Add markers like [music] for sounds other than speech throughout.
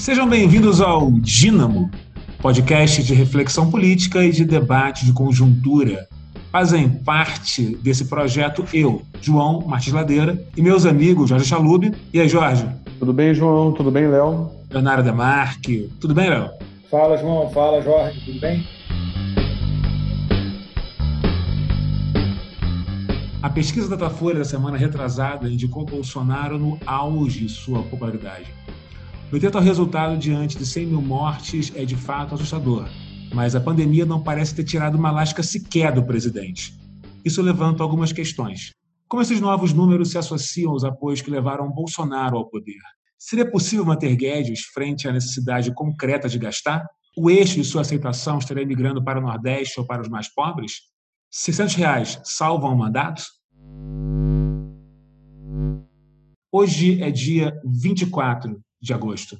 Sejam bem-vindos ao Dínamo, podcast de reflexão política e de debate de conjuntura. Fazem parte desse projeto eu, João Martins Ladeira, e meus amigos Jorge Chalub. E aí, Jorge? Tudo bem, João? Tudo bem, Léo? Leonardo Demarque. Tudo bem, Léo? Fala, João. Fala, Jorge. Tudo bem? A pesquisa da Datafolha da semana retrasada indicou Bolsonaro no auge de sua popularidade. No entanto, o resultado diante de 100 mil mortes é de fato assustador, mas a pandemia não parece ter tirado uma lasca sequer do presidente. Isso levanta algumas questões. Como esses novos números se associam aos apoios que levaram Bolsonaro ao poder? Seria possível manter Guedes frente à necessidade concreta de gastar? O eixo de sua aceitação estaria migrando para o Nordeste ou para os mais pobres? 600 reais salvam o mandato? Hoje é dia 24 de agosto.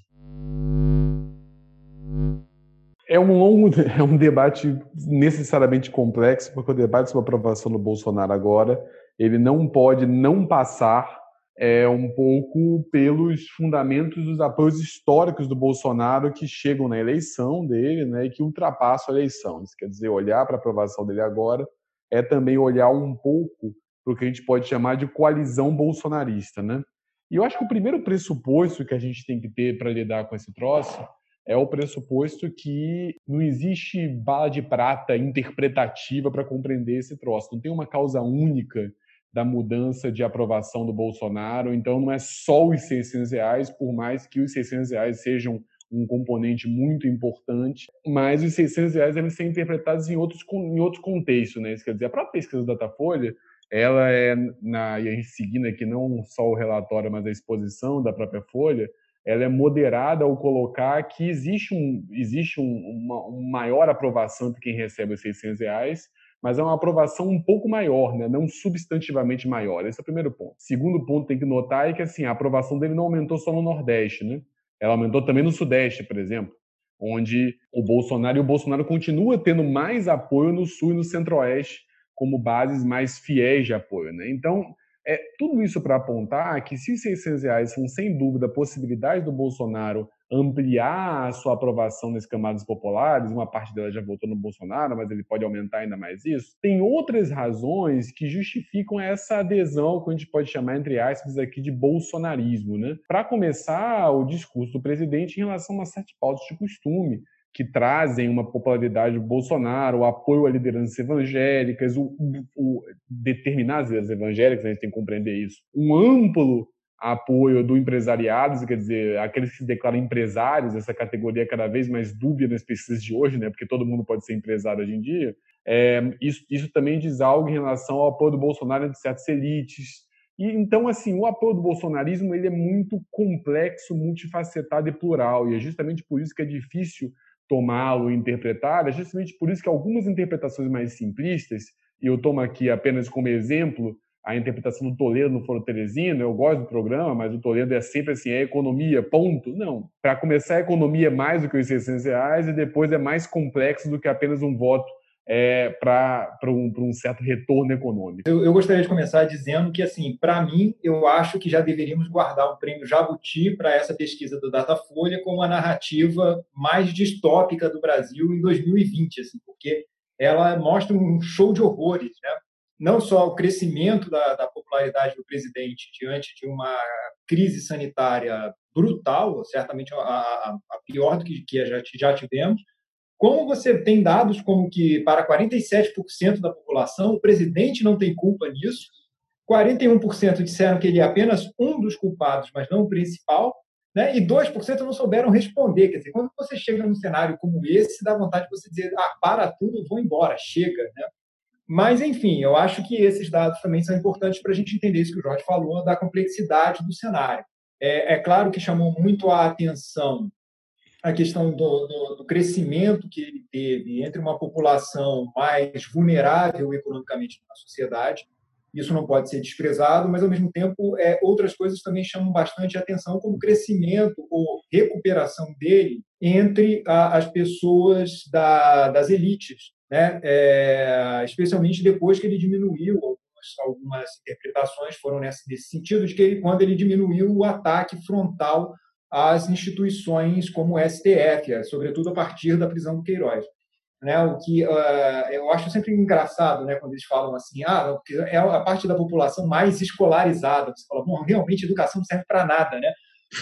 É um longo, [laughs] é um debate necessariamente complexo, porque o debate sobre a aprovação do Bolsonaro agora, ele não pode não passar é, um pouco pelos fundamentos dos apoios históricos do Bolsonaro que chegam na eleição dele, né, e que ultrapassam a eleição. Isso quer dizer, olhar para a aprovação dele agora é também olhar um pouco para o que a gente pode chamar de coalizão bolsonarista, né? E eu acho que o primeiro pressuposto que a gente tem que ter para lidar com esse troço é o pressuposto que não existe bala de prata interpretativa para compreender esse troço. Não tem uma causa única da mudança de aprovação do Bolsonaro. Então, não é só os 600 reais, por mais que os 600 reais sejam um componente muito importante, mas os 600 reais devem ser interpretados em outros, em outros contextos. Né? Isso quer dizer, a própria pesquisa da Datafolha ela é, na, e a gente seguindo aqui não só o relatório, mas a exposição da própria Folha, ela é moderada ao colocar que existe, um, existe um, uma, uma maior aprovação de quem recebe os 600 reais, mas é uma aprovação um pouco maior, né? não substantivamente maior. Esse é o primeiro ponto. Segundo ponto tem que notar é que assim, a aprovação dele não aumentou só no Nordeste, né? ela aumentou também no Sudeste, por exemplo, onde o Bolsonaro e o Bolsonaro continua tendo mais apoio no Sul e no Centro-Oeste, como bases mais fiéis de apoio. Né? Então, é tudo isso para apontar que se 600 reais são sem dúvida a possibilidade do Bolsonaro ampliar a sua aprovação nas camadas populares, uma parte dela já votou no Bolsonaro, mas ele pode aumentar ainda mais isso. Tem outras razões que justificam essa adesão que a gente pode chamar entre aspas aqui de bolsonarismo, né? Para começar, o discurso do presidente em relação a uma certa pauta de costume que trazem uma popularidade do Bolsonaro, o apoio a lideranças evangélicas, o, o, lideranças evangélicas, a gente tem que compreender isso, um amplo apoio do empresariado, quer dizer, aqueles que se declaram empresários, essa categoria cada vez mais dúbia nas pesquisas de hoje, né, porque todo mundo pode ser empresário hoje em dia, é, isso, isso também diz algo em relação ao apoio do Bolsonaro entre certas elites, e então, assim, o apoio do bolsonarismo ele é muito complexo, multifacetado e plural, e é justamente por isso que é difícil tomá-lo e interpretar, é justamente por isso que algumas interpretações mais simplistas, e eu tomo aqui apenas como exemplo a interpretação do Toledo no Foro Teresino, eu gosto do programa, mas o Toledo é sempre assim, é economia, ponto. Não. Para começar, a economia é mais do que os 600 reais e depois é mais complexo do que apenas um voto é, para um, um, certo retorno econômico. Eu, eu, gostaria de começar dizendo que, assim, para mim, eu acho que já deveríamos guardar um prêmio Jabuti para essa pesquisa do Datafolha como a narrativa mais distópica do Brasil em 2020, assim, porque ela mostra um show de horrores, né? não só o crescimento da, da popularidade do presidente diante de uma crise sanitária brutal, certamente a, a, a pior do que, que já, já tivemos, como você tem dados como que para 47% da população o presidente não tem culpa nisso, 41% disseram que ele é apenas um dos culpados, mas não o principal, né? e 2% não souberam responder. Quer dizer, quando você chega num cenário como esse, dá vontade de você dizer, ah, para tudo, vou embora, chega. Né? Mas, enfim, eu acho que esses dados também são importantes para a gente entender isso que o Jorge falou, da complexidade do cenário. É, é claro que chamou muito a atenção a questão do, do, do, crescimento que ele teve entre uma população mais vulnerável economicamente na sociedade. Isso não pode ser desprezado, mas, ao mesmo tempo, é, outras coisas também chamam bastante atenção, como o crescimento ou recuperação dele entre a, as pessoas da, das elites, né? É, especialmente depois que ele diminuiu algumas, interpretações foram nesse, nesse sentido de que ele, quando ele diminuiu o ataque frontal às instituições como o STF, sobretudo a partir da prisão do Queiroz. Né, o que uh, eu acho sempre engraçado, né, quando eles falam assim, ah, é a parte da população mais escolarizada. Você fala, bom, realmente educação não serve para nada, né?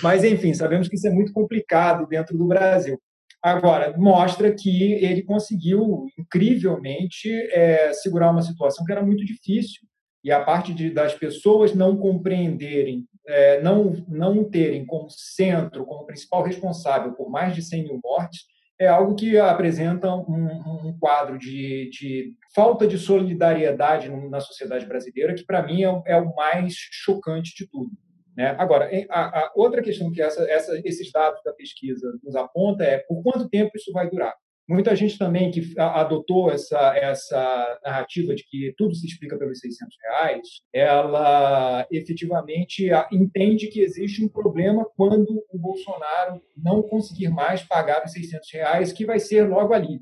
Mas enfim, sabemos que isso é muito complicado dentro do Brasil. Agora, mostra que ele conseguiu incrivelmente é, segurar uma situação que era muito difícil. E a parte de, das pessoas não compreenderem, é, não, não terem como centro, como principal responsável por mais de 100 mil mortes, é algo que apresenta um, um quadro de, de, falta de solidariedade na sociedade brasileira, que para mim é, é, o mais chocante de tudo. Né? Agora, a, a, outra questão que essa, essa, esses dados da pesquisa nos aponta é por quanto tempo isso vai durar. Muita gente também que adotou essa, essa narrativa de que tudo se explica pelos 600 reais, ela efetivamente entende que existe um problema quando o Bolsonaro não conseguir mais pagar os 600 reais, que vai ser logo ali,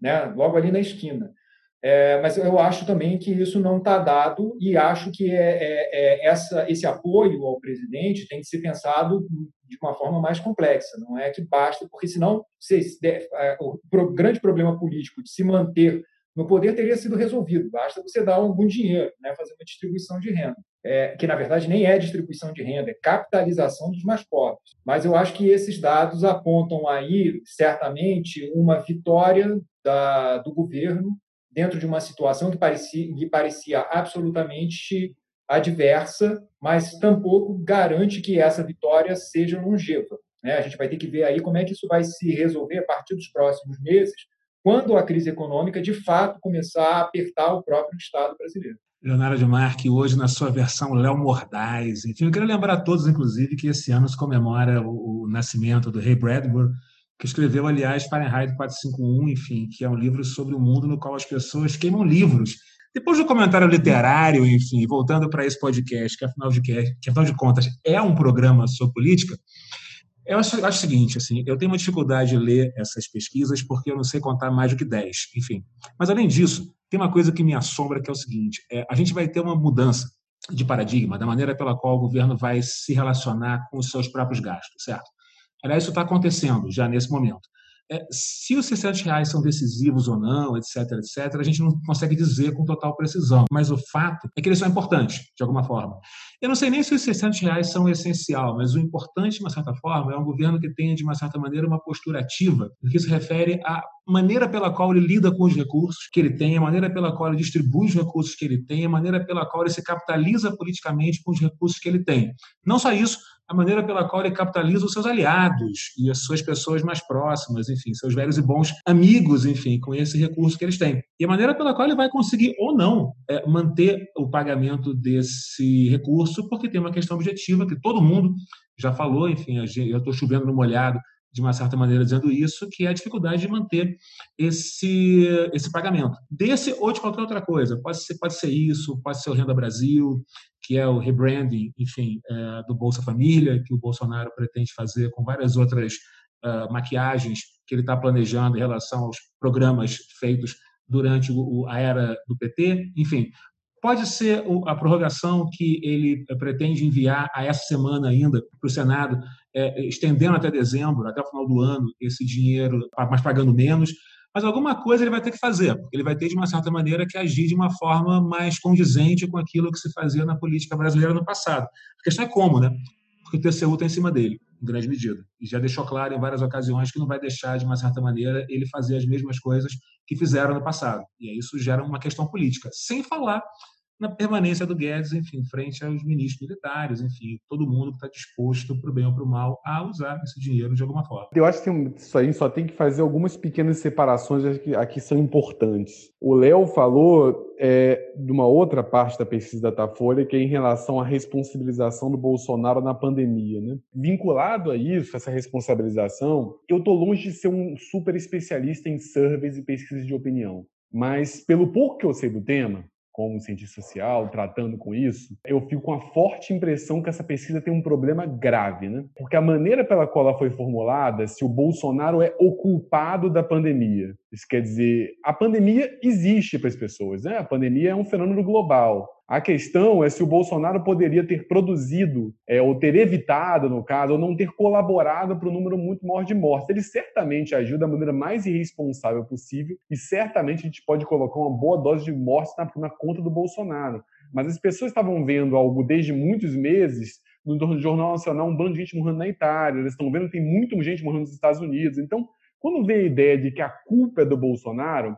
né? logo ali na esquina. É, mas eu acho também que isso não está dado e acho que é, é, é, essa, esse apoio ao presidente tem que ser pensado de uma forma mais complexa. Não é que basta, porque senão é, o grande problema político de se manter no poder teria sido resolvido. Basta você dar algum dinheiro, né, fazer uma distribuição de renda, é, que na verdade nem é distribuição de renda, é capitalização dos mais pobres. Mas eu acho que esses dados apontam aí certamente uma vitória da, do governo dentro de uma situação que parecia, que parecia absolutamente adversa, mas tampouco garante que essa vitória seja longeva. Né? A gente vai ter que ver aí como é que isso vai se resolver a partir dos próximos meses, quando a crise econômica de fato começar a apertar o próprio Estado brasileiro. Leonardo de Marque, hoje na sua versão Léo Mordaz. Enfim, eu queria lembrar a todos, inclusive, que esse ano se comemora o, o nascimento do Ray Bradbury, que escreveu, aliás, Fahrenheit 451, enfim, que é um livro sobre o mundo no qual as pessoas queimam livros. Depois do comentário literário, enfim, voltando para esse podcast, que afinal, de, que, afinal de contas é um programa sobre política, eu acho, acho, o seguinte, assim, eu tenho uma dificuldade de ler essas pesquisas porque eu não sei contar mais do que 10, enfim. Mas, além disso, tem uma coisa que me assombra, que é o seguinte, é, a gente vai ter uma mudança de paradigma da maneira pela qual o governo vai se relacionar com os seus próprios gastos, certo? Aliás, isso está acontecendo já nesse momento. É, se os 600 reais são decisivos ou não, etc, etc, a gente não consegue dizer com total precisão. Mas o fato é que eles são importantes, de alguma forma. Eu não sei nem se os 600 reais são essencial, mas o importante, de uma certa forma, é um governo que tenha, de uma certa maneira, uma postura ativa, no que se refere à maneira pela qual ele lida com os recursos que ele tem, a maneira pela qual ele distribui os recursos que ele tem, a maneira pela qual ele se capitaliza politicamente com os recursos que ele tem. Não só isso, a maneira pela qual ele capitaliza os seus aliados e as suas pessoas mais próximas, enfim, seus velhos e bons amigos, enfim, com esse recurso que eles têm. E a maneira pela qual ele vai conseguir ou não é, manter o pagamento desse recurso, porque tem uma questão objetiva que todo mundo já falou, enfim, eu estou chovendo no molhado de uma certa maneira dizendo isso, que é a dificuldade de manter esse, esse pagamento. Desse ou de qualquer outra coisa. Pode ser, pode ser isso, pode ser o Renda Brasil, que é o rebranding, enfim, é, do Bolsa Família, que o Bolsonaro pretende fazer com várias outras uh, maquiagens que ele está planejando em relação aos programas feitos durante a era do PT. Enfim, pode ser a prorrogação que ele pretende enviar a essa semana ainda para o Senado, estendendo até dezembro, até o final do ano, esse dinheiro, mas pagando menos mas alguma coisa ele vai ter que fazer, porque ele vai ter, de uma certa maneira, que agir de uma forma mais condizente com aquilo que se fazia na política brasileira no passado. A questão é como, né? Porque o TCU está em cima dele, em grande medida. E já deixou claro em várias ocasiões que não vai deixar, de uma certa maneira, ele fazer as mesmas coisas que fizeram no passado. E aí isso gera uma questão política. Sem falar na permanência do Guedes, enfim, frente aos ministros militares, enfim, todo mundo que está disposto, para o bem ou para o mal, a usar esse dinheiro de alguma forma. Eu acho que isso aí só tem que fazer algumas pequenas separações aqui, aqui são importantes. O Léo falou é, de uma outra parte da pesquisa da Datafolha, que é em relação à responsabilização do Bolsonaro na pandemia. Né? Vinculado a isso, essa responsabilização, eu estou longe de ser um super especialista em surveys e pesquisas de opinião. Mas, pelo pouco que eu sei do tema, como cientista social, tratando com isso, eu fico com a forte impressão que essa pesquisa tem um problema grave, né? Porque a maneira pela qual ela foi formulada, se o Bolsonaro é o culpado da pandemia. Isso quer dizer, a pandemia existe para as pessoas, né? A pandemia é um fenômeno global. A questão é se o Bolsonaro poderia ter produzido, é, ou ter evitado, no caso, ou não ter colaborado para um número muito maior de mortes. Ele certamente agiu da maneira mais irresponsável possível e certamente a gente pode colocar uma boa dose de mortes na, na conta do Bolsonaro. Mas as pessoas estavam vendo algo desde muitos meses no Jornal Nacional, um bando de gente morrendo na Itália, eles estão vendo que tem muita gente morrendo nos Estados Unidos. Então, quando vem a ideia de que a culpa é do Bolsonaro,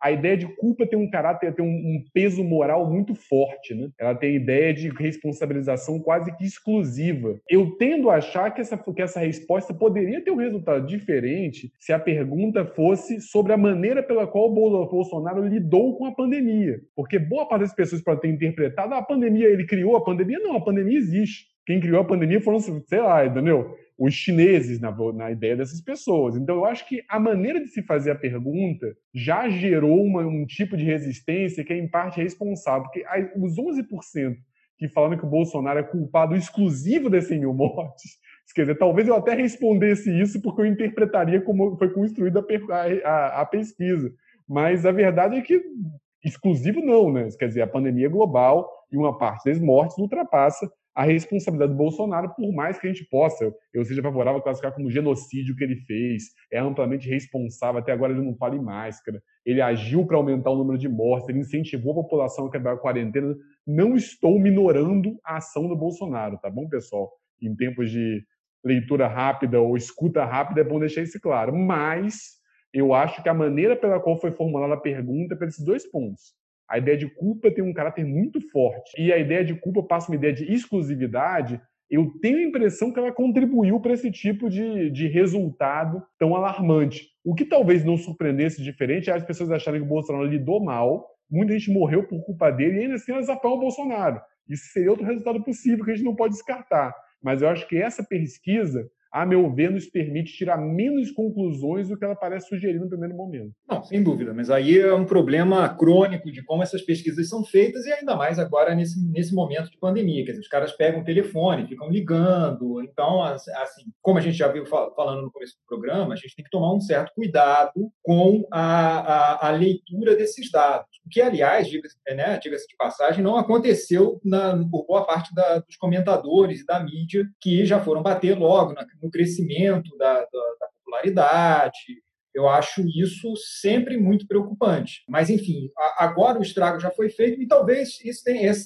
a ideia de culpa tem um caráter, tem um, peso moral muito forte, né? Ela tem a ideia de responsabilização quase que exclusiva. Eu tendo a achar que essa, que essa resposta poderia ter um resultado diferente se a pergunta fosse sobre a maneira pela qual o Bolsonaro lidou com a pandemia. Porque boa parte das pessoas podem ter interpretado ah, a pandemia, ele criou a pandemia. Não, a pandemia existe. Quem criou a pandemia foram, sei lá, entendeu? os chineses na, na, ideia dessas pessoas. Então, eu acho que a maneira de se fazer a pergunta já gerou uma, um tipo de resistência que é, em parte, responsável. Porque os 11% que falaram que o Bolsonaro é culpado exclusivo desses 100 mil mortes, [laughs] quer dizer, talvez eu até respondesse isso porque eu interpretaria como foi construída a, a, a pesquisa. Mas a verdade é que exclusivo não, né? Quer dizer, a pandemia é global e uma parte das mortes ultrapassa a responsabilidade do Bolsonaro, por mais que a gente possa, eu seja favorável a classificar como genocídio que ele fez, é amplamente responsável, até agora ele não fala em máscara, ele agiu para aumentar o número de mortes, ele incentivou a população a quebrar a quarentena. Não estou minorando a ação do Bolsonaro, tá bom, pessoal? Em tempos de leitura rápida ou escuta rápida, é bom deixar isso claro. Mas eu acho que a maneira pela qual foi formulada a pergunta é esses dois pontos. A ideia de culpa tem um caráter muito forte. E a ideia de culpa passa uma ideia de exclusividade. Eu tenho a impressão que ela contribuiu para esse tipo de, de resultado tão alarmante. O que talvez não surpreendesse diferente é as pessoas acharem que o Bolsonaro lidou mal, muita gente morreu por culpa dele e ainda assim elas apoiam o Bolsonaro. Isso seria outro resultado possível que a gente não pode descartar. Mas eu acho que essa pesquisa a meu ver, nos permite tirar menos conclusões do que ela parece sugerir no primeiro momento. Não, sem dúvida, mas aí é um problema crônico de como essas pesquisas são feitas e ainda mais agora nesse, nesse momento de pandemia. Quer dizer, os caras pegam o telefone, ficam ligando. Então, assim, como a gente já viu falando no começo do programa, a gente tem que tomar um certo cuidado com a, a, a leitura desses dados. O que, aliás, diga-se né, diga de passagem, não aconteceu na, por boa parte da, dos comentadores e da mídia que já foram bater logo na, no crescimento da, da, da popularidade, eu acho isso sempre muito preocupante. Mas, enfim, agora o estrago já foi feito e talvez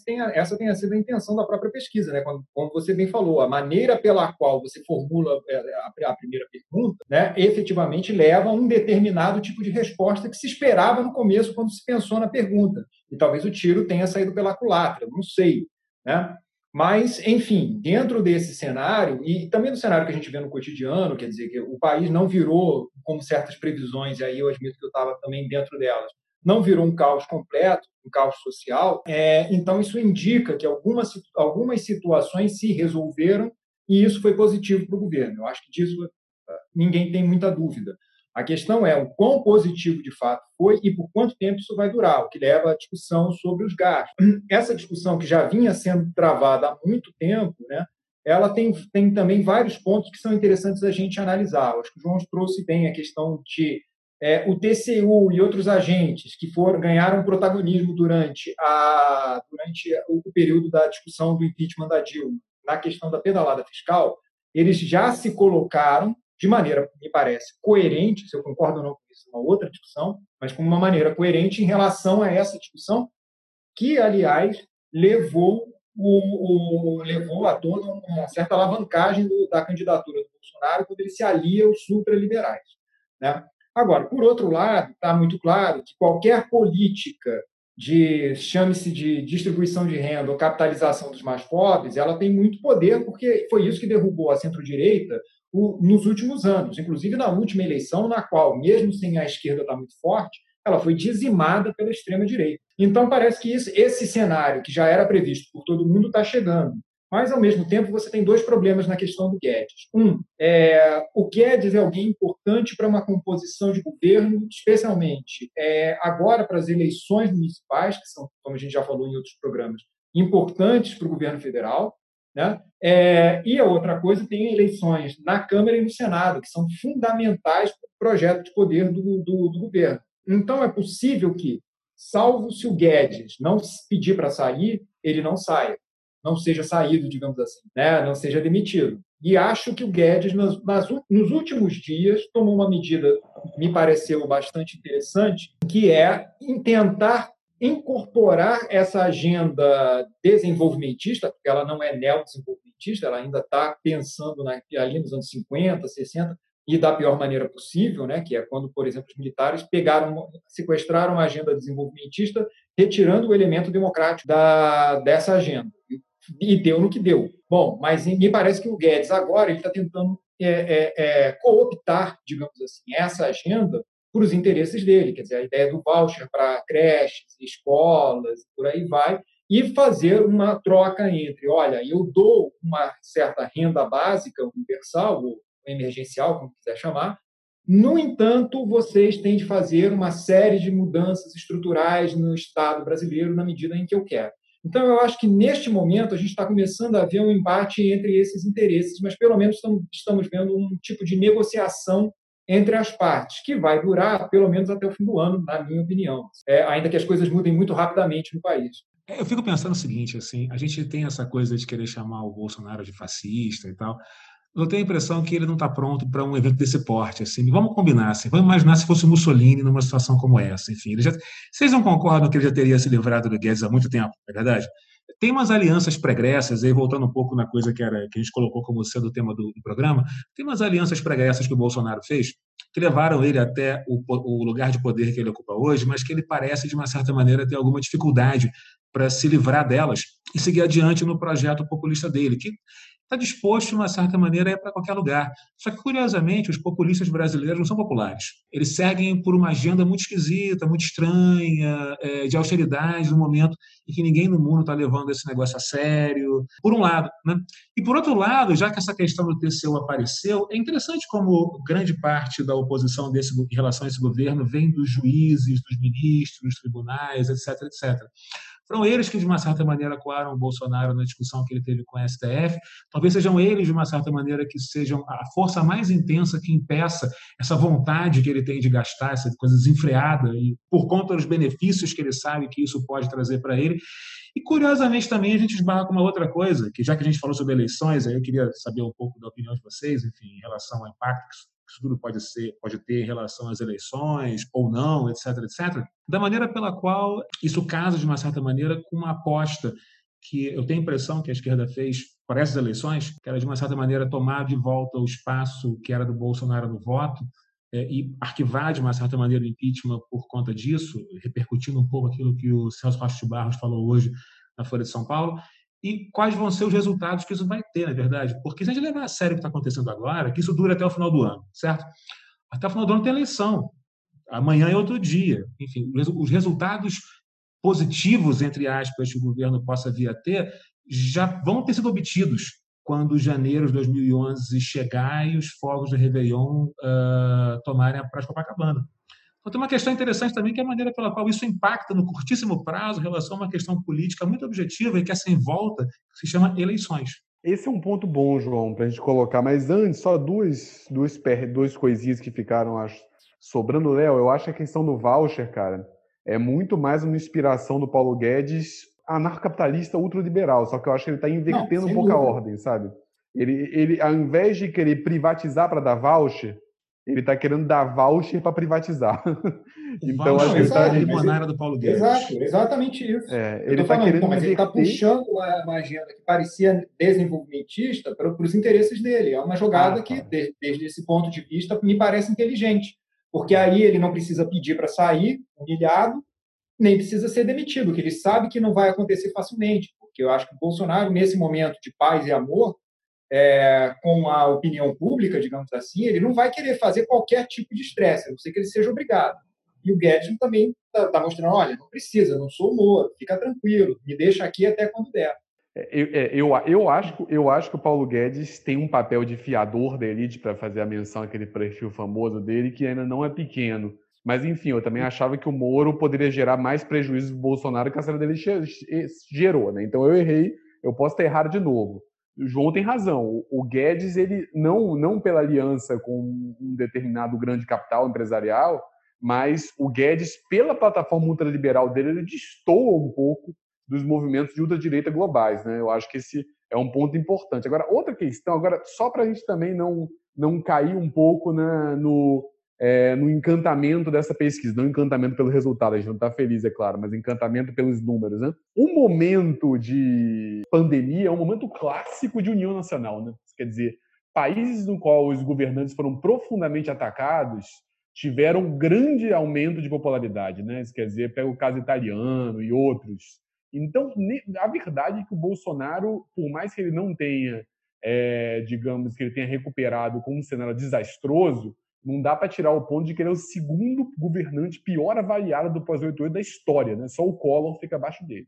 tenha, essa tenha sido a intenção da própria pesquisa, né? Como, você bem falou, a maneira pela qual você formula é, a, a, primeira pergunta, né, efetivamente leva a um determinado tipo de resposta que se esperava no começo quando se pensou na pergunta. E talvez o tiro tenha saído pela culatra, não sei. Né? Mas, enfim, dentro desse cenário, e também no cenário que a gente vê no cotidiano, quer dizer, que o país não virou, como certas previsões, e aí eu admito que eu estava também dentro delas, não virou um caos completo, um caos social, é, então isso indica que algumas, algumas situações se resolveram e isso foi positivo para o governo. Eu acho que disso ah, ninguém tem muita dúvida. A questão é o quão positivo de fato foi e por quanto tempo isso vai durar, o que leva à discussão sobre os gastos. [clears throat] Essa discussão que já vinha sendo travada há muito tempo, né, ela tem, tem também vários pontos que são interessantes a gente analisar. Acho que o João trouxe bem a questão de é, o TCU e outros agentes que foram ganharam protagonismo durante, a, durante o período da discussão do impeachment da Dilma, na questão da pedalada fiscal, eles já se colocaram de maneira, me parece, coerente, se eu concordo ou não com isso, é uma outra discussão, mas com uma maneira coerente em relação a essa discussão, que, aliás, levou, o, o levou a toda uma certa alavancagem do, da candidatura do Bolsonaro quando ele se alia aos supraliberais. Né? Agora, por outro lado, está muito claro que qualquer política de chame-se de distribuição de renda ou capitalização dos mais pobres, ela tem muito poder, porque foi isso que derrubou a centro-direita nos últimos anos, inclusive na última eleição, na qual, mesmo sem a esquerda estar muito forte, ela foi dizimada pela extrema-direita. Então, parece que isso, esse cenário, que já era previsto por todo mundo, está chegando. Mas, ao mesmo tempo, você tem dois problemas na questão do Guedes. Um, é, o Guedes é alguém importante para uma composição de governo, especialmente é, agora para as eleições municipais, que são, como a gente já falou em outros programas, importantes para o governo federal. Né? É, e a outra coisa, tem eleições na Câmara e no Senado, que são fundamentais para o projeto de poder do, do, do governo. Então, é possível que, salvo se o Guedes não pedir para sair, ele não saia, não seja saído, digamos assim, né? não seja demitido. E acho que o Guedes, nos, nas, nos últimos dias, tomou uma medida, me pareceu bastante interessante, que é tentar incorporar essa agenda desenvolvimentista, porque ela não é neodesenvolvimentista, ela ainda está pensando na, ali nos anos 50, 60, e da pior maneira possível, né, que é quando, por exemplo, os militares pegaram, sequestraram a agenda desenvolvimentista, retirando o elemento democrático da, dessa agenda. E, deu no que deu. Bom, mas me parece que o Guedes agora está tentando é, é, é, cooptar, digamos assim, essa agenda para os interesses dele, quer dizer, a ideia do voucher para creches, escolas, por aí vai, e fazer uma troca entre, olha, eu dou uma certa renda básica universal, ou emergencial, como quiser chamar. No entanto, vocês têm de fazer uma série de mudanças estruturais no Estado brasileiro na medida em que eu quero. Então, eu acho que neste momento a gente está começando a ver um embate entre esses interesses, mas pelo menos estamos, estamos vendo um tipo de negociação entre as partes, que vai durar pelo menos até o fim do ano, na minha opinião, é, ainda que as coisas mudem muito rapidamente no país. É, eu fico pensando o seguinte, assim, a gente tem essa coisa de querer chamar o Bolsonaro de fascista e tal, eu tenho a impressão que ele não está pronto para um evento desse porte. Assim. Vamos combinar, assim. vamos imaginar se fosse Mussolini numa situação como essa. Enfim, já... vocês não concordam que ele já teria se livrado do Guedes há muito tempo, é verdade? Tem umas alianças pregressas, aí voltando um pouco na coisa que, era, que a gente colocou como sendo o tema do, do programa, tem umas alianças pregressas que o Bolsonaro fez que levaram ele até o, o lugar de poder que ele ocupa hoje, mas que ele parece, de uma certa maneira, ter alguma dificuldade para se livrar delas e seguir adiante no projeto populista dele, que está disposto, de uma certa maneira, a ir para qualquer lugar. Só que, curiosamente, os populistas brasileiros não são populares. Eles seguem por uma agenda muito esquisita, muito estranha, é, de austeridade, no momento em que ninguém no mundo está levando esse negócio a sério, por um lado. Né? E, por outro lado, já que essa questão do TCU apareceu, é interessante como grande parte da oposição desse, em relação a esse governo vem dos juízes, dos ministros, dos tribunais, etc., etc. Foram eles que, de uma certa maneira, coaram o Bolsonaro na discussão que ele teve com a STF. Talvez sejam eles, de uma certa maneira, que sejam a força mais intensa que impeça essa vontade que ele tem de gastar, essa coisa desenfreada, e por conta dos benefícios que ele sabe que isso pode trazer para ele. E, curiosamente, também a gente esbarra com uma outra coisa, que já que a gente falou sobre eleições, aí eu queria saber um pouco da opinião de vocês, enfim, em relação ao impacto que isso tudo pode ser, pode ter em relação às eleições ou não, etc, etc, da maneira pela qual isso casa de uma certa maneira com uma aposta que eu tenho a impressão que a esquerda fez para essas eleições, que era de uma certa maneira tomar de volta o espaço que era do Bolsonaro no voto é, e arquivar de uma certa maneira o impeachment por conta disso, repercutindo um pouco aquilo que o Celso Bastos de Barros falou hoje na Folha de São Paulo, e quais vão ser os resultados que isso vai ter, na verdade. Porque se a gente levar a sério o que está acontecendo agora, que isso dura até o final do ano, certo? Até o final do ano tem eleição. Amanhã é outro dia. Enfim, os resultados positivos, entre aspas, que o governo possa vir a ter, já vão ter sido obtidos quando janeiro de 2011 chegar e os fogos do Réveillon uh, tomarem a Praia de Copacabana. Então, tem uma questão interessante também, que é a maneira pela qual isso impacta no curtíssimo prazo em relação a uma questão política muito objetiva e que é sem volta, que se chama eleições. Esse é um ponto bom, João, para a gente colocar. Mas antes, só duas, duas, duas coisinhas que ficaram, acho, sobrando, Léo. Eu acho que a questão do voucher, cara, é muito mais uma inspiração do Paulo Guedes anarcocapitalista ultraliberal. Só que eu acho que ele está invertendo Não, um pouco a ordem, sabe? Ele, ele, ao invés de querer privatizar para dar voucher, ele está querendo dar voucher para privatizar. [laughs] então, que ele está. limonada do Paulo Guedes. Exato, exatamente isso. É, ele está querendo. mas ele está puxando uma, uma, agenda que parecia desenvolvimentista para, para os interesses dele. É uma jogada ah, que, de, desde esse ponto de vista, me parece inteligente. Porque aí ele não precisa pedir para sair humilhado, nem precisa ser demitido, que ele sabe que não vai acontecer facilmente. Porque eu acho que o Bolsonaro, nesse momento de paz e amor, é, com a opinião pública, digamos assim, ele não vai querer fazer qualquer tipo de estresse, a não ser que ele seja obrigado. E o Guedes também está tá mostrando, olha, não precisa, não sou Moro, fica tranquilo, me deixa aqui até quando der. É, eu, é, eu, eu, acho, eu acho que o Paulo Guedes tem um papel de fiador da elite para fazer a menção àquele perfil famoso dele, que ainda não é pequeno. Mas, enfim, eu também achava que o Moro poderia gerar mais prejuízo do Bolsonaro que a série dele gerou. Né? Então eu errei, eu posso ter errado de novo o João tem razão. O Guedes, ele não, não pela aliança com um determinado grande capital empresarial, mas o Guedes, pela plataforma ultraliberal dele, ele destoa um pouco dos movimentos de ultradireita globais. Né? Eu acho que esse é um ponto importante. Agora, outra questão, agora só para a gente também não, não cair um pouco na, no, é, no encantamento dessa pesquisa, não encantamento pelo resultado, a gente não está feliz, é claro, mas encantamento pelos números. Né? Um momento de pandemia é um momento clássico de união nacional. Né? Quer dizer, países no qual os governantes foram profundamente atacados tiveram grande aumento de popularidade, né? Isso quer dizer, pega o caso italiano e outros. Então, a verdade é que o Bolsonaro, por mais que ele não tenha, é, digamos, que ele tenha recuperado com um cenário desastroso, não dá para tirar o ponto de que ele é o segundo governante pior avaliado do pós-88 da história, né? Só o Collor fica abaixo dele.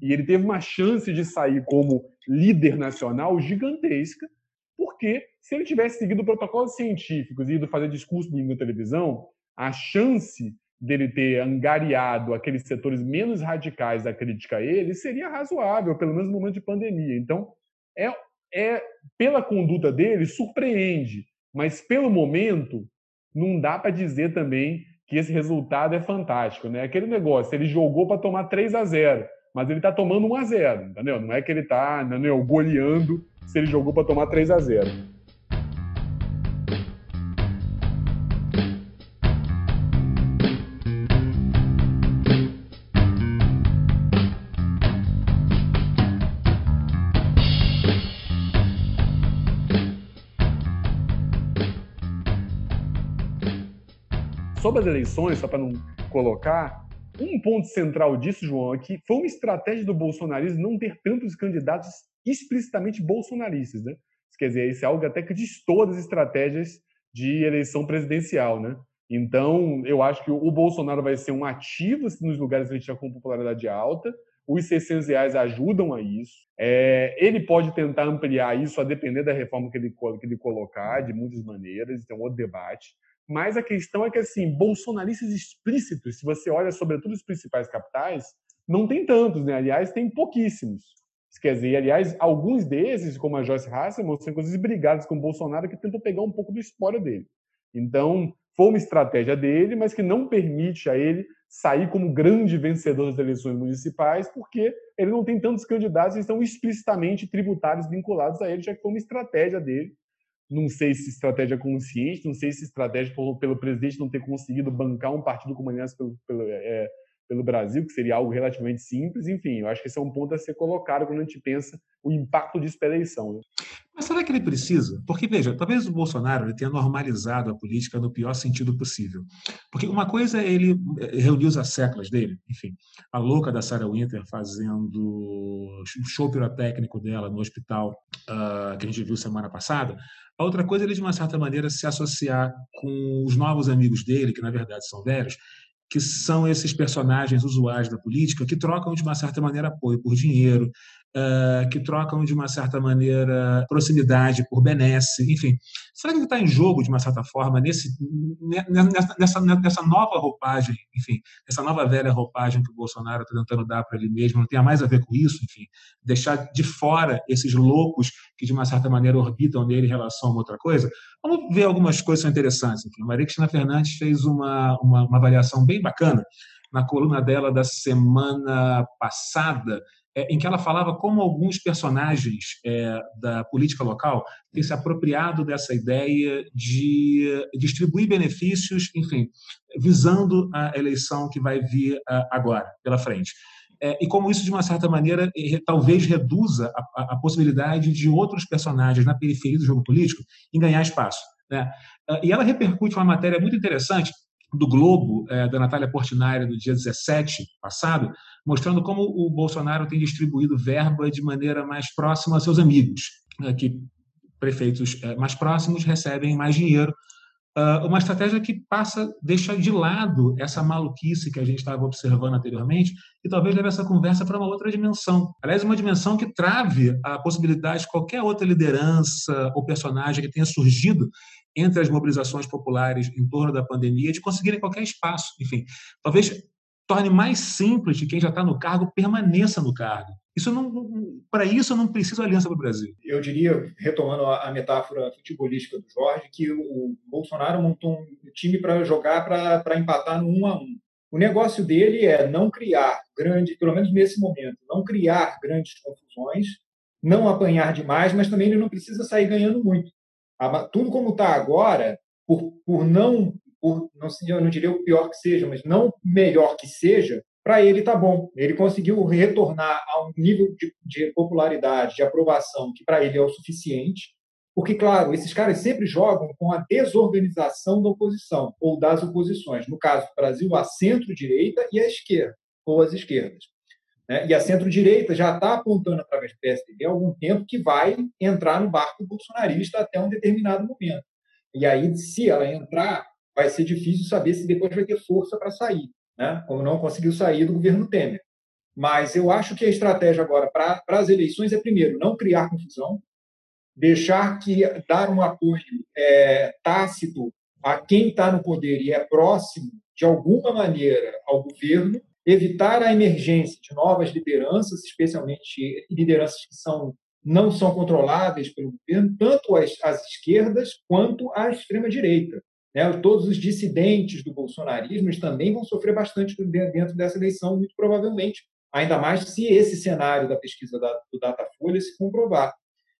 E ele teve uma chance de sair como líder nacional gigantesca, porque se ele tivesse seguido protocolos científicos e ido fazer discurso na televisão, a chance dele ter angariado aqueles setores menos radicais da crítica a ele seria razoável, pelo menos no momento de pandemia. Então, é, é pela conduta dele, surpreende, mas pelo momento, não dá para dizer também que esse resultado é fantástico. Né? Aquele negócio, ele jogou para tomar 3 a 0 mas ele está tomando 1 a 0 entendeu? Não é que ele está goleando se ele jogou para tomar 3 a 0 Sobre as eleições, só para não colocar, um ponto central disso, João, é que foi uma estratégia do bolsonarismo não ter tantos candidatos explicitamente bolsonaristas, né? Quer dizer, isso é algo até que diz todas as estratégias de eleição presidencial, né? Então, eu acho que o Bolsonaro vai ser um ativo nos lugares ele tiver com popularidade alta. Os 600 reais ajudam a isso. É, ele pode tentar ampliar isso a depender da reforma que ele, que ele colocar, de muitas maneiras, então, outro debate. Mas a questão é que, assim, bolsonaristas explícitos, se você olha sobretudo os principais capitais, não tem tantos, né? Aliás, tem pouquíssimos. Quer dizer, aliás, alguns desses, como a Joyce Hasselman, são inclusive brigados com o Bolsonaro, que tentou pegar um pouco do espólio dele. Então, foi uma estratégia dele, mas que não permite a ele sair como grande vencedor das eleições municipais, porque ele não tem tantos candidatos que estão explicitamente tributários vinculados a ele, já que foi uma estratégia dele. Não sei se estratégia consciente, não sei se estratégia pelo presidente não ter conseguido bancar um partido comunista pelo, pelo é, pelo Brasil, que seria algo relativamente simples. Enfim, eu acho que esse é um ponto a ser colocado quando a gente pensa o impacto disso pela eleição. Né? Mas será que ele precisa? Porque, veja, talvez o Bolsonaro ele tenha normalizado a política no pior sentido possível. Porque uma coisa é ele eh, reunir os séculos dele, enfim, a louca da Sarah Winter fazendo o show pirotécnico dela no hospital uh, que a gente viu semana passada. A outra coisa é ele, de uma certa maneira, se associar com os novos amigos dele, que na verdade são velhos, que são esses personagens usuais da política que trocam de uma certa maneira apoio por dinheiro, uh, que trocam de uma certa maneira proximidade por benesse, enfim. Será que está em jogo de uma certa forma nesse, nessa, nessa nova roupagem, enfim, essa nova velha roupagem que o Bolsonaro está tentando dar para ele mesmo, não tem mais a ver com isso, enfim, deixar de fora esses loucos que de uma certa maneira orbitam nele em relação a outra coisa? Vamos ver algumas coisas interessantes. Enfim, a Maria Cristina Fernandes fez uma, uma, uma avaliação bem bacana na coluna dela da semana passada, em que ela falava como alguns personagens é, da política local têm se apropriado dessa ideia de distribuir benefícios, enfim, visando a eleição que vai vir agora, pela frente. É, e como isso, de uma certa maneira, talvez reduza a, a, possibilidade de outros personagens na periferia do jogo político em ganhar espaço. Né? E ela repercute uma matéria muito interessante do Globo, é, da Natália Portinari, no dia 17 passado, mostrando como o Bolsonaro tem distribuído verba de maneira mais próxima aos seus amigos, né, que prefeitos é, mais próximos recebem mais dinheiro. Uh, uma estratégia que passa, deixa de lado essa maluquice que a gente estava observando anteriormente e talvez leve essa conversa para uma outra dimensão. Aliás, uma dimensão que trave a possibilidade de qualquer outra liderança ou personagem que tenha surgido entre as mobilizações populares em torno da pandemia de conseguirem qualquer espaço. Enfim, talvez torne mais simples que quem já está no cargo permaneça no cargo. Isso não, para isso não preciso aliança para o Brasil. Eu diria, retomando a, metáfora futebolística do Jorge, que o Bolsonaro montou um time para jogar para empatar no 1 a 1. O negócio dele é não criar grande, pelo menos nesse momento, não criar grandes confusões, não apanhar demais, mas também ele não precisa sair ganhando muito. Tudo como está agora, por, por não, por, não, eu não diria o pior que seja, mas não melhor que seja, para ele está bom. Ele conseguiu retornar a um nível de, de popularidade, de aprovação, que para ele é o suficiente, porque, claro, esses caras sempre jogam com a desorganização da oposição, ou das oposições. No caso do Brasil, a centro-direita e a esquerda, ou as esquerdas. Né? E a centro-direita já está apontando através do PSDB há algum tempo que vai entrar no barco bolsonarista até um determinado momento. E aí, se ela entrar, vai ser difícil saber se depois vai ter força para sair né? como não conseguiu sair do governo Temer. Mas eu acho que a estratégia agora para as eleições é, primeiro, não criar confusão, deixar que dar um apoio é, tácito a quem está no poder e é próximo, de alguma maneira, ao governo, evitar a emergência de novas lideranças, especialmente lideranças que são, não são controláveis pelo governo, tanto as, as esquerdas quanto a extrema-direita. Né? Todos os dissidentes do bolsonarismo também vão sofrer bastante dentro dessa eleição, muito provavelmente, ainda mais se esse cenário da pesquisa do Datafolha se comprovar.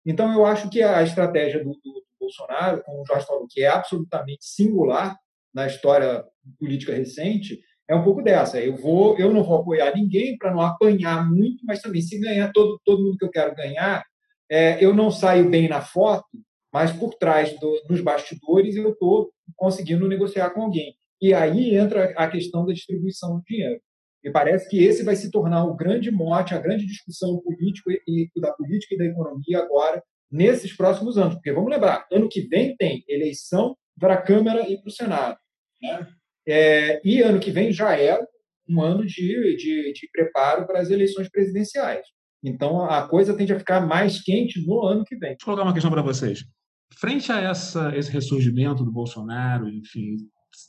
Então, eu acho que a estratégia do, do, do Bolsonaro, como o Jorge falou, que é absolutamente singular na história política recente, é um pouco dessa. Eu vou, eu não vou apoiar ninguém para não apanhar muito, mas também se ganhar todo todo mundo que eu quero ganhar, é, eu não saio bem na foto, mas por trás do, dos bastidores eu estou conseguindo negociar com alguém. E aí entra a questão da distribuição do dinheiro. E parece que esse vai se tornar o grande mote, a grande discussão política e da política e da economia agora nesses próximos anos. Porque vamos lembrar, ano que vem tem eleição para a Câmara e para o Senado. Né? É, e ano que vem já é um ano de, de, de preparo para as eleições presidenciais. Então a coisa tende a ficar mais quente no ano que vem. Deixa eu colocar uma questão para vocês. Frente a essa, esse ressurgimento do Bolsonaro, enfim,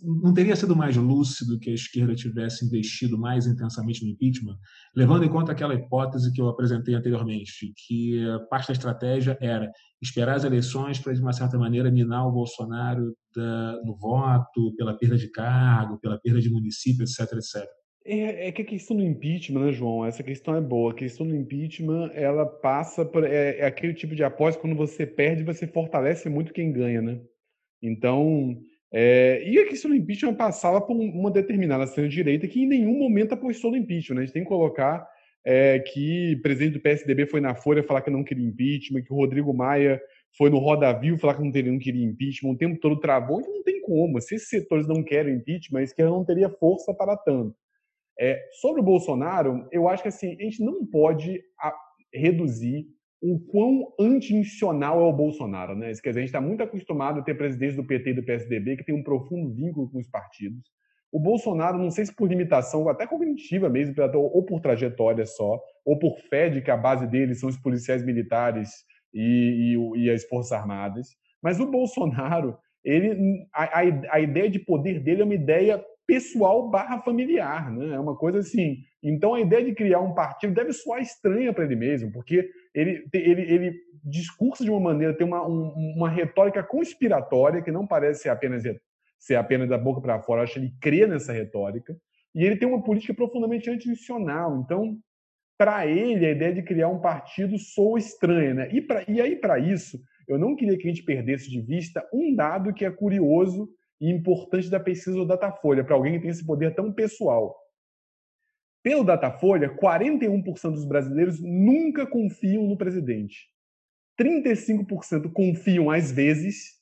não teria sido mais lúcido que a esquerda tivesse investido mais intensamente no impeachment, levando em conta aquela hipótese que eu apresentei anteriormente, que parte da estratégia era esperar as eleições para, de uma certa maneira, minar o Bolsonaro da, no voto, pela perda de cargo, pela perda de município, etc, etc. É, é, que a questão do impeachment, né, João? Essa questão é boa. A questão do impeachment, ela passa por. É, é aquele tipo de aposta quando você perde, você fortalece muito quem ganha, né? Então. É, e a questão do impeachment passava por uma determinada centro-direita que em nenhum momento apostou no impeachment. Né? A gente tem que colocar é, que o presidente do PSDB foi na Folha falar que não queria impeachment, que o Rodrigo Maia foi no Roda Viva falar que não, teria, não queria impeachment, o tempo todo travou, então não tem como. Se esses setores não querem impeachment, a esquerda não teria força para tanto. É, sobre o Bolsonaro, eu acho que assim, a gente não pode a, reduzir o quão anti-institucional é o Bolsonaro. Né? Quer dizer, a gente está muito acostumado a ter presidentes do PT e do PSDB que tem um profundo vínculo com os partidos. O Bolsonaro, não sei se por limitação, até cognitiva mesmo, ou por trajetória só, ou por fé de que a base dele são os policiais militares e, e, e as Forças Armadas, mas o Bolsonaro, ele, a, a, a ideia de poder dele é uma ideia pessoal barra familiar, né? É uma coisa assim. Então a ideia de criar um partido deve soar estranha para ele mesmo, porque ele, ele, ele discursa de uma maneira, tem uma, um, uma retórica conspiratória que não parece ser apenas, ser apenas da boca para fora, acho que ele crê nessa retórica, e ele tem uma política profundamente anti-institucional. Então, para ele, a ideia de criar um partido soa estranha. Né? E, pra, e aí, para isso, eu não queria que a gente perdesse de vista um dado que é curioso e importante da pesquisa do Datafolha, para alguém que tem esse poder tão pessoal. Pelo Datafolha, 41% dos brasileiros nunca confiam no presidente. 35% confiam às vezes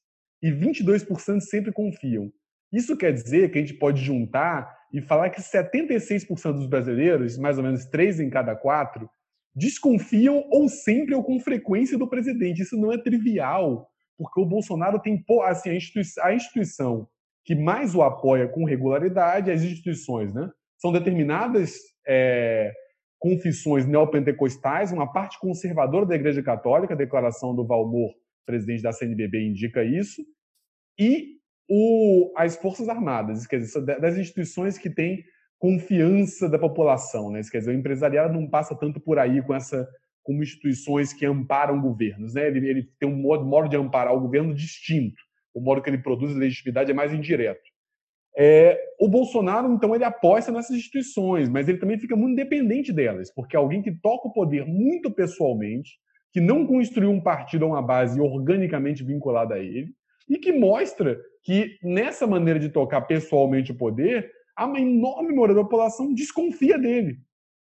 e 22% sempre confiam. Isso quer dizer que a gente pode juntar e falar que 76% dos brasileiros, mais ou menos 3 em cada 4, desconfiam ou sempre ou com frequência do presidente. Isso não é trivial porque o Bolsonaro tem assim, a, instituição, a instituição que mais o apoia com regularidade, as instituições, né? São determinadas é, confissões neopentecostais, uma parte conservadora da Igreja Católica, a declaração do Valmor, presidente da CNBB, indica isso, e o, as Forças Armadas, quer dizer, das instituições que têm confiança da população, né? Quer dizer, o empresariado não passa tanto por aí com essa como instituições que amparam governos, né? Ele, ele tem um modo, modo de amparar o governo distinto. O modo que ele produz legitimidade é mais indireto. É, o Bolsonaro, então, ele aposta nessas instituições, mas ele também fica muito dependente delas, porque alguém que toca o poder muito pessoalmente, que não construiu um partido ou uma base organicamente vinculada a ele, e que mostra que nessa maneira de tocar pessoalmente o poder, uma enorme maioria da população desconfia dele.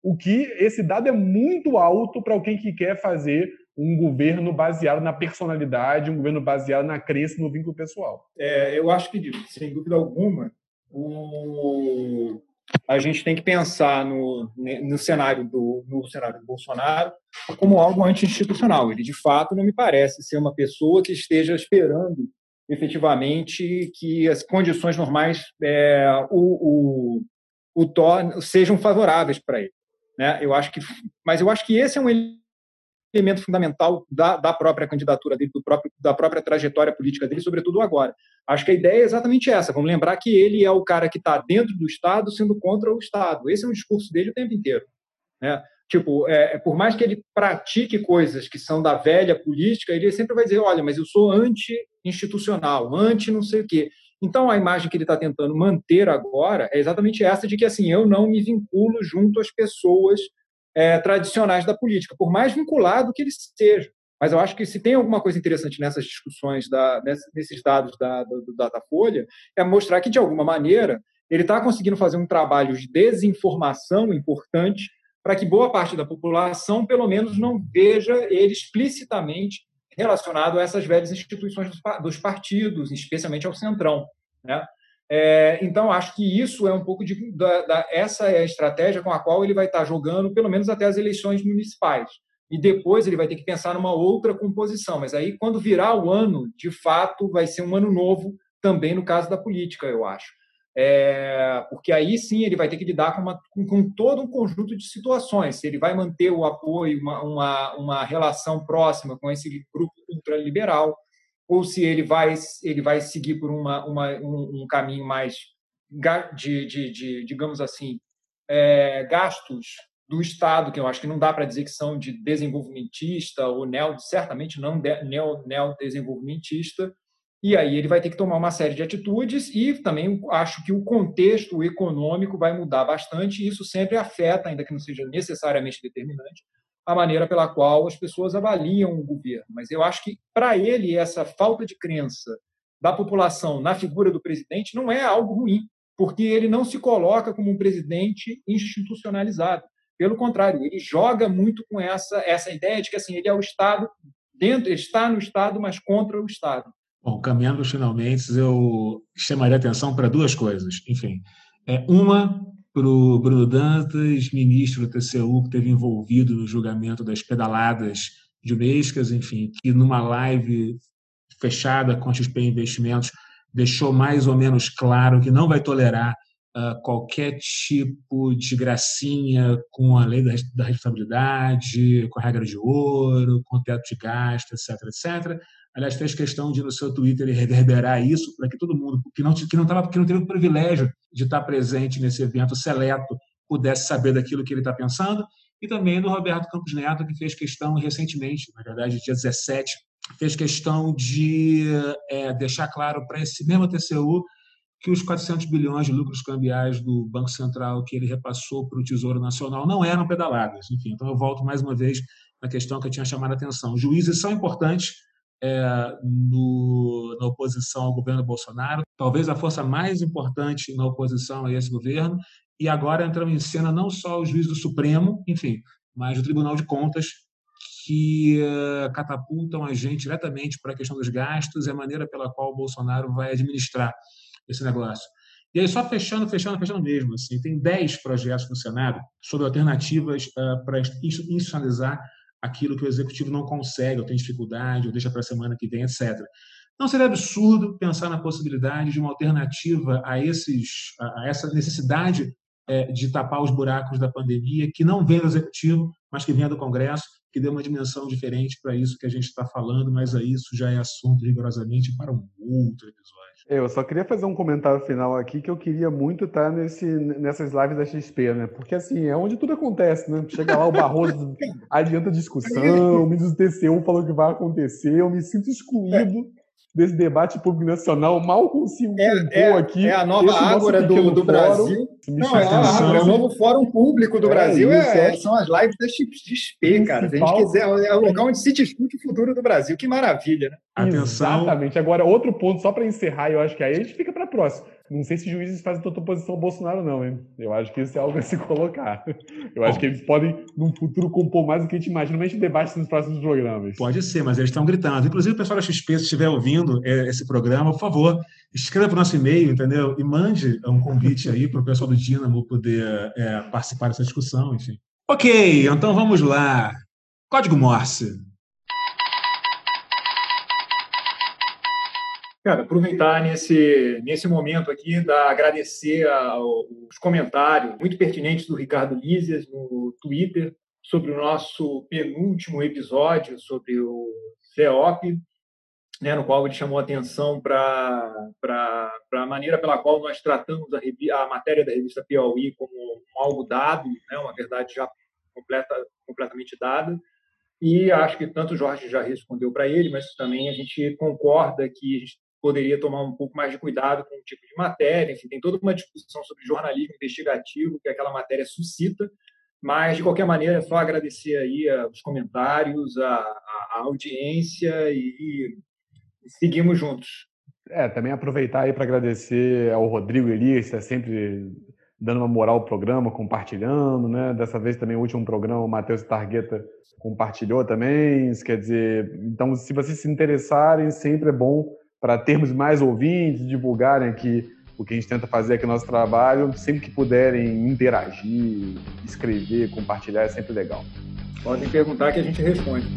O que esse dado é muito alto para alguém que quer fazer um governo baseado na personalidade, um governo baseado na crença no vínculo pessoal. É, eu acho que, sem dúvida alguma, o... a gente tem que pensar no, no, cenário do, no cenário do Bolsonaro como algo anti-institucional. Ele, de fato, não me parece ser uma pessoa que esteja esperando efetivamente que as condições normais é, o, o, o sejam favoráveis para ele. Né? Eu acho que, mas eu acho que esse é um elemento fundamental da, da própria candidatura dele, do próprio, da própria trajetória política dele, sobretudo agora. Acho que a ideia é exatamente essa. Vamos lembrar que ele é o cara que está dentro do Estado sendo contra o Estado. Esse é um discurso dele o tempo inteiro. Né? Tipo, é, é, por mais que ele pratique coisas que são da velha política, ele sempre vai dizer: olha, mas eu sou anti-institucional, anti não sei o quê. Então, a imagem que ele está tentando manter agora é exatamente essa de que assim eu não me vinculo junto às pessoas é, tradicionais da política, por mais vinculado que ele seja. Mas eu acho que se tem alguma coisa interessante nessas discussões, da, nesses dados da, do, do Datafolha, é mostrar que, de alguma maneira, ele está conseguindo fazer um trabalho de desinformação importante para que boa parte da população, pelo menos, não veja ele explicitamente relacionado a essas velhas instituições dos partidos, especialmente ao centrão. Né? É, então, acho que isso é um pouco de. Da, da, essa é a estratégia com a qual ele vai estar jogando, pelo menos até as eleições municipais. E depois ele vai ter que pensar numa outra composição. Mas aí, quando virar o ano, de fato, vai ser um ano novo também no caso da política, eu acho é, porque aí sim ele vai ter que lidar com, uma, com, com, todo um conjunto de situações. Se ele vai manter o apoio, uma, uma, uma relação próxima com esse grupo ultraliberal, ou se ele vai, ele vai seguir por uma, uma um, um, caminho mais de, de, de digamos assim, é, gastos do Estado, que eu acho que não dá para dizer que são de desenvolvimentista ou neo, certamente não de, neo, neo-desenvolvimentista, e aí ele vai ter que tomar uma série de atitudes e também acho que o contexto econômico vai mudar bastante e isso sempre afeta, ainda que não seja necessariamente determinante, a maneira pela qual as pessoas avaliam o governo. Mas eu acho que, para ele, essa falta de crença da população na figura do presidente não é algo ruim, porque ele não se coloca como um presidente institucionalizado. Pelo contrário, ele joga muito com essa, essa ideia de que assim, ele é o Estado, dentro, está no Estado, mas contra o Estado. Bom, caminhando finalmente, eu chamaria atenção para duas coisas. Enfim, é, uma para o Bruno Dantas, ministro do TCU, que esteve envolvido no julgamento das pedaladas de Unescas, enfim, que numa live fechada com a XP Investimentos deixou mais ou menos claro que não vai tolerar uh, qualquer tipo de gracinha com a lei da, da responsabilidade, com a regra de ouro, com o teto de gasto, etc, etc. Aliás, fez questão de no seu Twitter reverberar isso para que todo mundo que não que não tava, que não teve o privilégio de estar presente nesse evento seleto pudesse saber daquilo que ele está pensando. E também do Roberto Campos Neto, que fez questão recentemente, na verdade, dia 17, fez questão de é, deixar claro para esse mesmo TCU que os 400 bilhões de lucros cambiais do Banco Central que ele repassou para o Tesouro Nacional não eram pedaladas. Enfim, então eu volto mais uma vez na questão que eu tinha chamado a atenção. Juízes são importantes, é, no, na oposição ao governo Bolsonaro, talvez a força mais importante na oposição a esse governo, e agora entramos em cena não só o juiz do Supremo, enfim, mas o Tribunal de Contas, que uh, catapultam a gente diretamente para a questão dos gastos. E a maneira pela qual o Bolsonaro vai administrar esse negócio. E aí, só fechando, fechando, fechando mesmo, assim, tem 10 projetos no Senado sobre alternativas uh, para institucionalizar aquilo que o executivo não consegue, ou tem dificuldade, ou deixa para a semana que vem, etc. Não seria absurdo pensar na possibilidade de uma alternativa a, esses, a essa necessidade é, de tapar os buracos da pandemia, que não vem do executivo, mas que vem do Congresso, que dê uma dimensão diferente para isso que a gente está falando, mas aí isso já é assunto rigorosamente para um outro episódio. Eu só queria fazer um comentário final aqui que eu queria muito estar nesse, nessas lives da XP, né? Porque assim, é onde tudo acontece, né? Chega lá o Barroso, [laughs] adianta a discussão, o ministro do TCU falou que vai acontecer, eu me sinto excluído desse debate público nacional, mal consigo é, é, aqui. É a nova ágora do, do Brasil. Não, é, a, é o novo fórum público do é, Brasil, é, são as lives da XP, cara. Se a gente quiser, é o local onde se discute o futuro do Brasil. Que maravilha, né? Atenção. Exatamente. Agora, outro ponto, só para encerrar, eu acho que aí a gente fica para próximo. Não sei se juízes fazem tanta oposição ao Bolsonaro, não, hein? Eu acho que isso é algo a se colocar. Eu Bom, acho que eles podem, num futuro, compor mais do que a gente imagina, mas a gente debate nos próximos programas. Pode ser, mas eles estão gritando. Inclusive, o pessoal da XP, se estiver ouvindo é, esse programa, por favor, escreva para o nosso e-mail, entendeu? E mande um convite aí para o pessoal do Dínamo poder é, participar dessa discussão, enfim. Ok, então vamos lá. Código Morse. Cara, aproveitar nesse, nesse momento aqui, da, agradecer aos comentários muito pertinentes do Ricardo Lízias no Twitter sobre o nosso penúltimo episódio sobre o CEOP, né, no qual ele chamou atenção para a maneira pela qual nós tratamos a, a, matéria da revista Piauí como algo dado, né, uma verdade já completa, completamente dada. E acho que tanto o Jorge já respondeu para ele, mas também a gente concorda que a gente poderia tomar um pouco mais de cuidado com o tipo de matéria. Enfim, tem toda uma discussão sobre jornalismo investigativo que aquela matéria suscita. Mas, de qualquer maneira, é só agradecer aí os comentários, a, a audiência e, e seguimos juntos. É, também aproveitar aí para agradecer ao Rodrigo Elias, que está sempre dando uma moral ao programa, compartilhando, né? Dessa vez também o último programa, o Matheus Targueta compartilhou também. Isso quer dizer, então, se vocês se interessarem, sempre é bom para termos mais ouvintes, divulgarem aqui o que a gente tenta fazer aqui no nosso trabalho, sempre que puderem interagir, escrever, compartilhar, é sempre legal. Podem perguntar que a gente responde.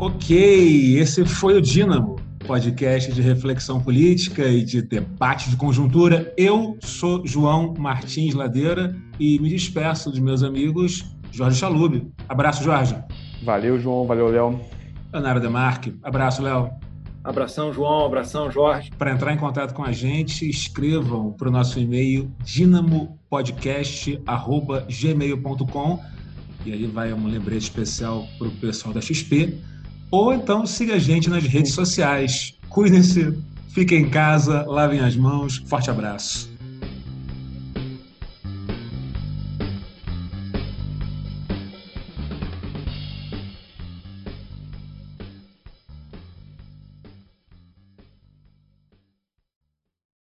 Ok, esse foi o Dínamo podcast de reflexão política e de debate de conjuntura. Eu sou João Martins Ladeira e me despeço dos meus amigos Jorge Chalub. Abraço, Jorge. Valeu, João. Valeu, Léo. Leonardo Demarque. Abraço, Léo. Abração, João. Abração, Jorge. Para entrar em contato com a gente, escrevam para o nosso e-mail dinamopodcast.gmail.com e aí vai um lembrete especial para o pessoal da XP ou então siga a gente nas redes sociais. Cuidem-se, fiquem em casa, lavem as mãos. Forte abraço.